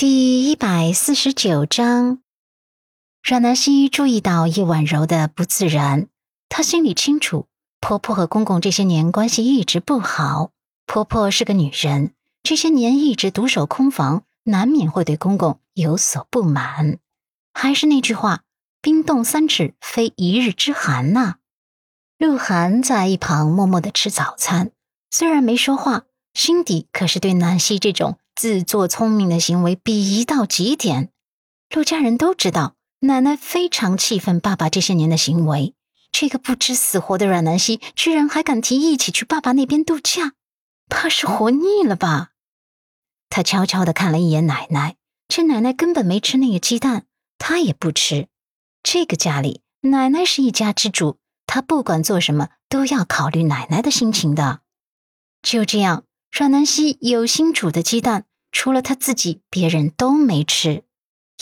第一百四十九章，阮南希注意到叶婉柔的不自然，她心里清楚，婆婆和公公这些年关系一直不好。婆婆是个女人，这些年一直独守空房，难免会对公公有所不满。还是那句话，冰冻三尺，非一日之寒呐。鹿晗在一旁默默的吃早餐，虽然没说话，心底可是对南希这种。自作聪明的行为鄙夷到极点，陆家人都知道，奶奶非常气愤爸爸这些年的行为。这个不知死活的阮南希，居然还敢提一起去爸爸那边度假，怕是活腻了吧？他悄悄的看了一眼奶奶，这奶奶根本没吃那个鸡蛋，他也不吃。这个家里，奶奶是一家之主，他不管做什么都要考虑奶奶的心情的。就这样，阮南希有心煮的鸡蛋。除了他自己，别人都没吃。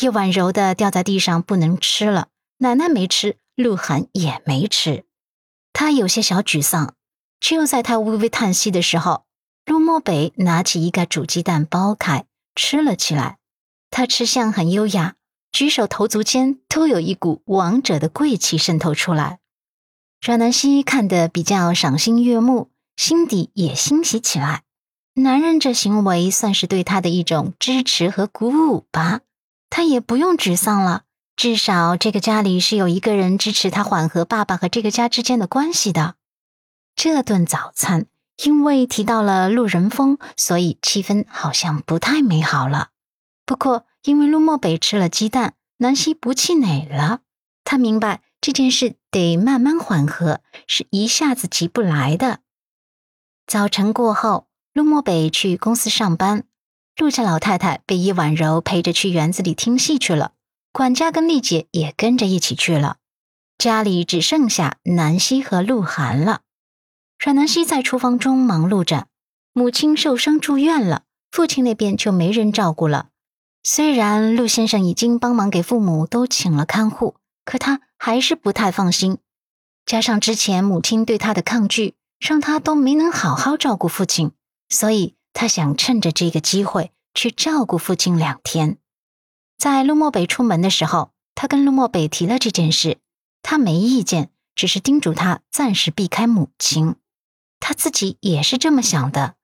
叶婉柔的掉在地上，不能吃了。奶奶没吃，鹿晗也没吃。他有些小沮丧。就在他微微叹息的时候，陆漠北拿起一个煮鸡蛋，剥开吃了起来。他吃相很优雅，举手投足间都有一股王者的贵气渗透出来。阮南希看得比较赏心悦目，心底也欣喜起来。男人这行为算是对他的一种支持和鼓舞吧，他也不用沮丧了。至少这个家里是有一个人支持他缓和爸爸和这个家之间的关系的。这顿早餐因为提到了陆仁峰，所以气氛好像不太美好了。不过因为陆漠北吃了鸡蛋，南希不气馁了。他明白这件事得慢慢缓和，是一下子急不来的。早晨过后。陆漠北去公司上班，陆家老太太被叶婉柔陪着去园子里听戏去了，管家跟丽姐也跟着一起去了，家里只剩下南希和鹿晗了。阮南希在厨房中忙碌着，母亲受伤住院了，父亲那边就没人照顾了。虽然陆先生已经帮忙给父母都请了看护，可他还是不太放心，加上之前母亲对他的抗拒，让他都没能好好照顾父亲。所以他想趁着这个机会去照顾父亲两天。在陆漠北出门的时候，他跟陆漠北提了这件事，他没意见，只是叮嘱他暂时避开母亲。他自己也是这么想的，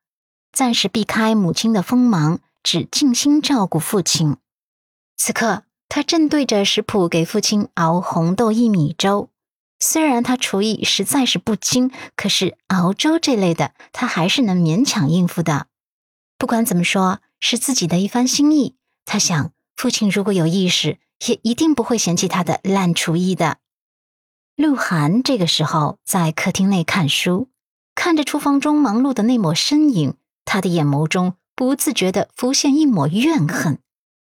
暂时避开母亲的锋芒，只静心照顾父亲。此刻，他正对着食谱给父亲熬红豆薏米粥。虽然他厨艺实在是不精，可是熬粥这类的，他还是能勉强应付的。不管怎么说，是自己的一番心意。他想，父亲如果有意识，也一定不会嫌弃他的烂厨艺的。鹿晗这个时候在客厅内看书，看着厨房中忙碌的那抹身影，他的眼眸中不自觉地浮现一抹怨恨。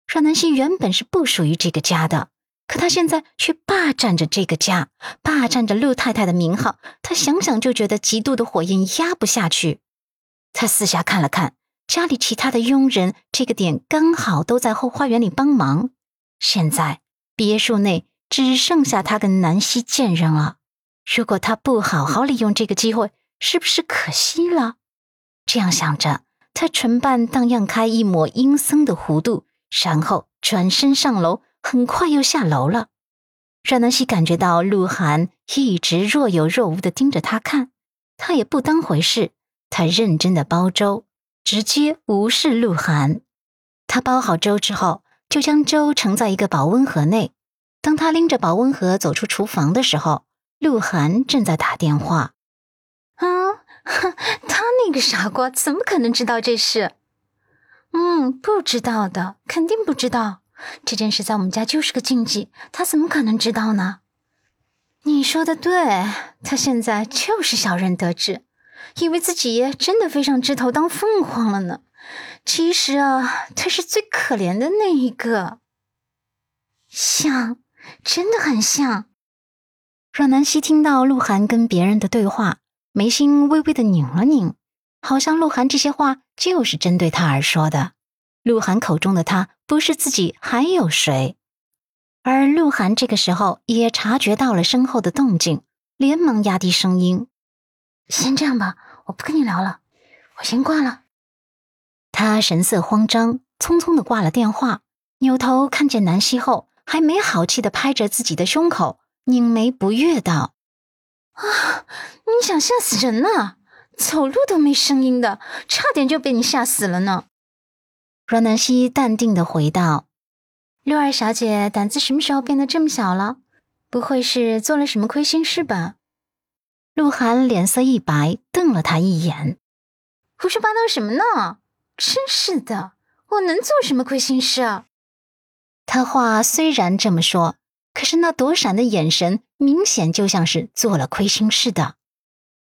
阮南希原本是不属于这个家的。可他现在却霸占着这个家，霸占着陆太太的名号，他想想就觉得极度的火焰压不下去。他四下看了看，家里其他的佣人，这个点刚好都在后花园里帮忙。现在别墅内只剩下他跟南希贱人了。如果他不好好利用这个机会，是不是可惜了？这样想着，他唇瓣荡漾开一抹阴森的弧度，然后转身上楼。很快又下楼了。阮南希感觉到鹿晗一直若有若无的盯着他看，他也不当回事。他认真的煲粥，直接无视鹿晗。他煲好粥之后，就将粥盛在一个保温盒内。当他拎着保温盒走出厨房的时候，鹿晗正在打电话。啊，他那个傻瓜怎么可能知道这事？嗯，不知道的，肯定不知道。这件事在我们家就是个禁忌，他怎么可能知道呢？你说的对，他现在就是小人得志，以为自己真的飞上枝头当凤凰了呢。其实啊，他是最可怜的那一个。像，真的很像。阮南希听到鹿晗跟别人的对话，眉心微微的拧了拧，好像鹿晗这些话就是针对他而说的。鹿晗口中的他不是自己还有谁？而鹿晗这个时候也察觉到了身后的动静，连忙压低声音：“先这样吧，我不跟你聊了，我先挂了。”他神色慌张，匆匆的挂了电话，扭头看见南希后，还没好气的拍着自己的胸口，拧眉不悦道：“啊，你想吓死人呢？走路都没声音的，差点就被你吓死了呢。”阮南希淡定的回道：“六二小姐胆子什么时候变得这么小了？不会是做了什么亏心事吧？”鹿晗脸色一白，瞪了他一眼：“胡说八道什么呢？真是的！”我能做什么亏心事啊？他话虽然这么说，可是那躲闪的眼神明显就像是做了亏心事的。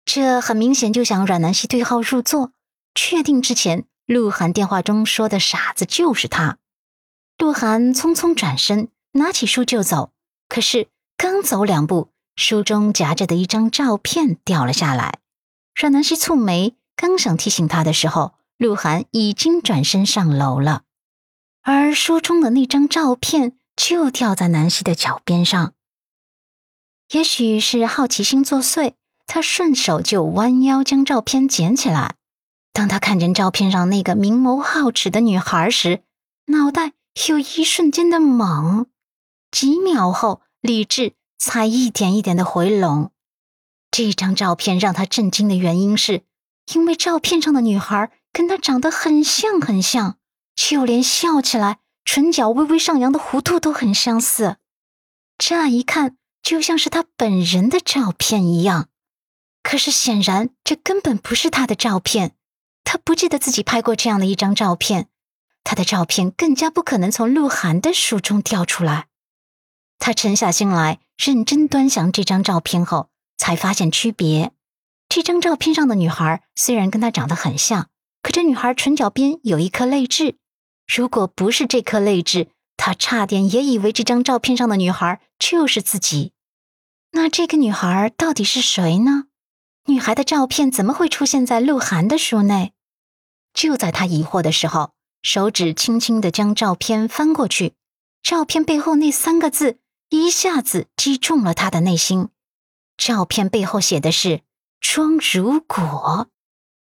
这很明显就想阮南希对号入座，确定之前鹿晗电话中说的傻子就是他。鹿晗匆匆转身，拿起书就走，可是刚走两步，书中夹着的一张照片掉了下来。阮南希蹙眉，刚想提醒他的时候。鹿晗已经转身上楼了，而书中的那张照片就掉在南希的脚边上。也许是好奇心作祟，他顺手就弯腰将照片捡起来。当他看见照片上那个明眸皓齿的女孩时，脑袋有一瞬间的懵，几秒后，理智才一点一点的回笼。这张照片让他震惊的原因是，因为照片上的女孩。跟他长得很像，很像，就连笑起来唇角微微上扬的弧度都很相似，乍一看就像是他本人的照片一样。可是显然这根本不是他的照片，他不记得自己拍过这样的一张照片，他的照片更加不可能从鹿晗的书中掉出来。他沉下心来，认真端详这张照片后，才发现区别。这张照片上的女孩虽然跟他长得很像。可这女孩唇角边有一颗泪痣，如果不是这颗泪痣，他差点也以为这张照片上的女孩就是自己。那这个女孩到底是谁呢？女孩的照片怎么会出现在鹿晗的书内？就在他疑惑的时候，手指轻轻的将照片翻过去，照片背后那三个字一下子击中了他的内心。照片背后写的是“装如果”。